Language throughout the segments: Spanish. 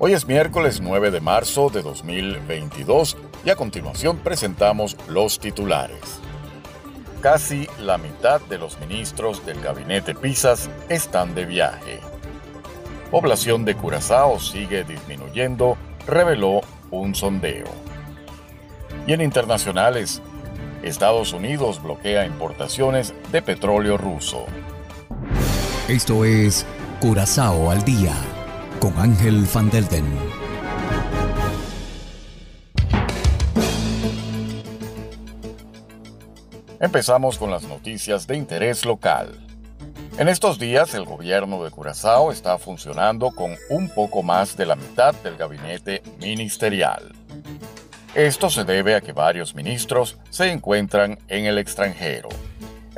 Hoy es miércoles 9 de marzo de 2022 y a continuación presentamos los titulares. Casi la mitad de los ministros del gabinete Pisas están de viaje. Población de Curazao sigue disminuyendo, reveló un sondeo. Y en internacionales, Estados Unidos bloquea importaciones de petróleo ruso. Esto es Curazao al día con Ángel Van Delden. Empezamos con las noticias de interés local. En estos días el gobierno de Curazao está funcionando con un poco más de la mitad del gabinete ministerial. Esto se debe a que varios ministros se encuentran en el extranjero.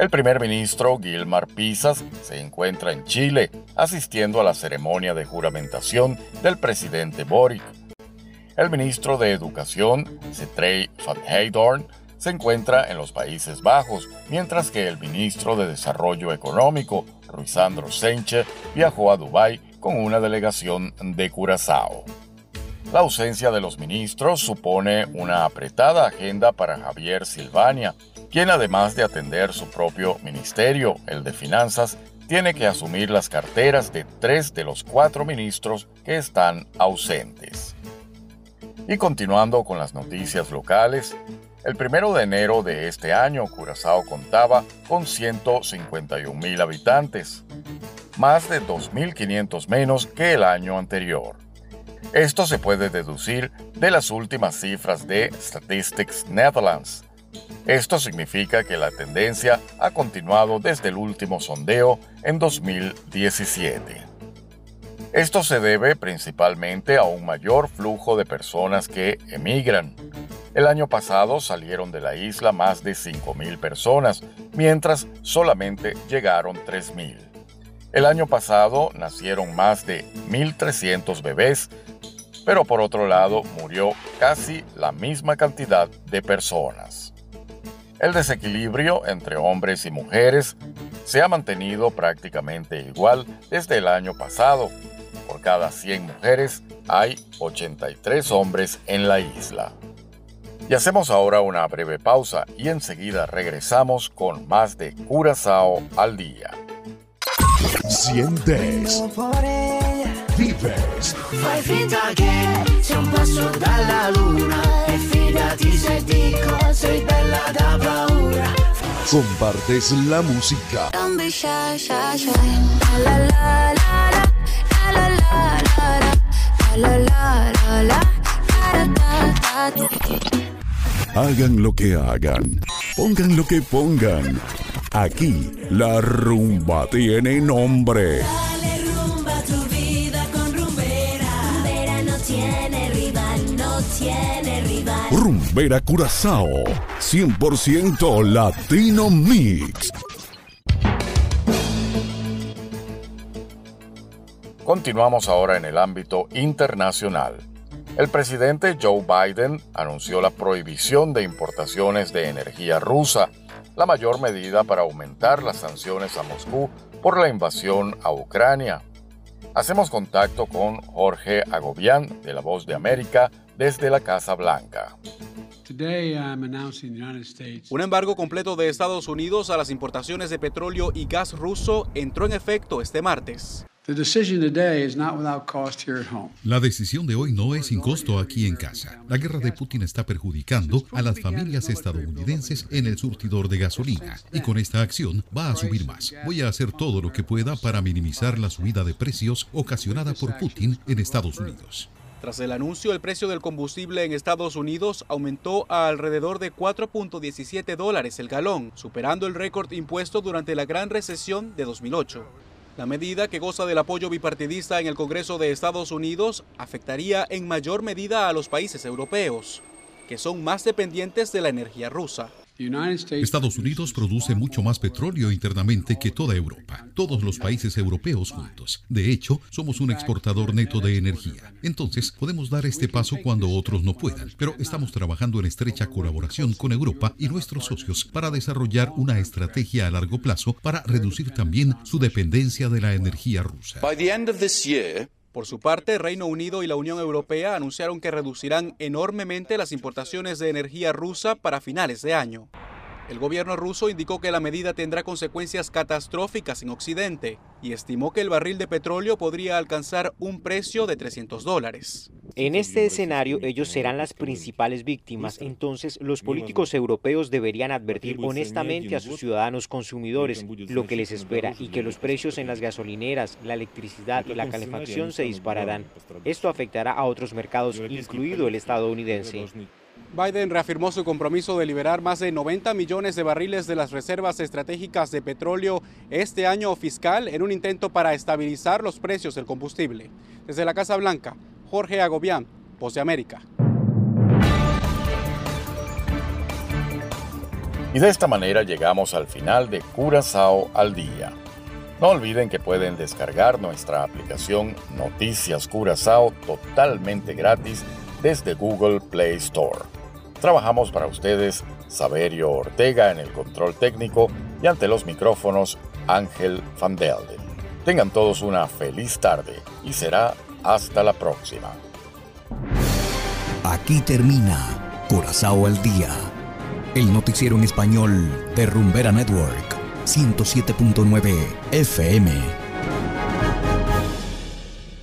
El primer ministro Gilmar Pisas se encuentra en Chile asistiendo a la ceremonia de juramentación del presidente Boric. El ministro de Educación, Cetrey van Heydorn, se encuentra en los Países Bajos, mientras que el ministro de Desarrollo Económico, Ruisandro Senche, viajó a Dubái con una delegación de Curazao. La ausencia de los ministros supone una apretada agenda para Javier Silvania, quien además de atender su propio ministerio, el de Finanzas, tiene que asumir las carteras de tres de los cuatro ministros que están ausentes. Y continuando con las noticias locales, el primero de enero de este año Curazao contaba con 151 mil habitantes, más de 2.500 menos que el año anterior. Esto se puede deducir de las últimas cifras de Statistics Netherlands, esto significa que la tendencia ha continuado desde el último sondeo en 2017. Esto se debe principalmente a un mayor flujo de personas que emigran. El año pasado salieron de la isla más de 5.000 personas, mientras solamente llegaron 3.000. El año pasado nacieron más de 1.300 bebés, pero por otro lado murió casi la misma cantidad de personas. El desequilibrio entre hombres y mujeres se ha mantenido prácticamente igual desde el año pasado. Por cada 100 mujeres hay 83 hombres en la isla. Y hacemos ahora una breve pausa y enseguida regresamos con más de Curazao al día. Sientes. Vives. La la la Hagan lo que hagan. Pongan lo que pongan. Aquí la rumba tiene nombre. Dale rumba tu vida con rumbera. Rumbera no tiene rival, no tiene rival. Rumbera Curazao. 100% Latino Mix. Continuamos ahora en el ámbito internacional. El presidente Joe Biden anunció la prohibición de importaciones de energía rusa, la mayor medida para aumentar las sanciones a Moscú por la invasión a Ucrania. Hacemos contacto con Jorge Agobián de La Voz de América desde la Casa Blanca. Un embargo completo de Estados Unidos a las importaciones de petróleo y gas ruso entró en efecto este martes. La decisión de hoy no es sin costo aquí en casa. La guerra de Putin está perjudicando a las familias estadounidenses en el surtidor de gasolina y con esta acción va a subir más. Voy a hacer todo lo que pueda para minimizar la subida de precios ocasionada por Putin en Estados Unidos. Tras el anuncio, el precio del combustible en Estados Unidos aumentó a alrededor de 4.17 dólares el galón, superando el récord impuesto durante la gran recesión de 2008. La medida, que goza del apoyo bipartidista en el Congreso de Estados Unidos, afectaría en mayor medida a los países europeos, que son más dependientes de la energía rusa. Estados Unidos produce mucho más petróleo internamente que toda Europa, todos los países europeos juntos. De hecho, somos un exportador neto de energía. Entonces, podemos dar este paso cuando otros no puedan, pero estamos trabajando en estrecha colaboración con Europa y nuestros socios para desarrollar una estrategia a largo plazo para reducir también su dependencia de la energía rusa. Por su parte, Reino Unido y la Unión Europea anunciaron que reducirán enormemente las importaciones de energía rusa para finales de año. El gobierno ruso indicó que la medida tendrá consecuencias catastróficas en Occidente y estimó que el barril de petróleo podría alcanzar un precio de 300 dólares. En este escenario ellos serán las principales víctimas, entonces los políticos europeos deberían advertir honestamente a sus ciudadanos consumidores lo que les espera y que los precios en las gasolineras, la electricidad y la calefacción se dispararán. Esto afectará a otros mercados, incluido el estadounidense. Biden reafirmó su compromiso de liberar más de 90 millones de barriles de las reservas estratégicas de petróleo este año fiscal en un intento para estabilizar los precios del combustible. Desde la Casa Blanca, Jorge Agobián, Voz de América. Y de esta manera llegamos al final de Curazao al Día. No olviden que pueden descargar nuestra aplicación Noticias Curazao totalmente gratis desde Google Play Store. Trabajamos para ustedes Saberio Ortega en el control técnico y ante los micrófonos Ángel Van Delden. Tengan todos una feliz tarde y será hasta la próxima. Aquí termina Curazao al Día, el noticiero en español de Rumbera Network, 107.9 FM.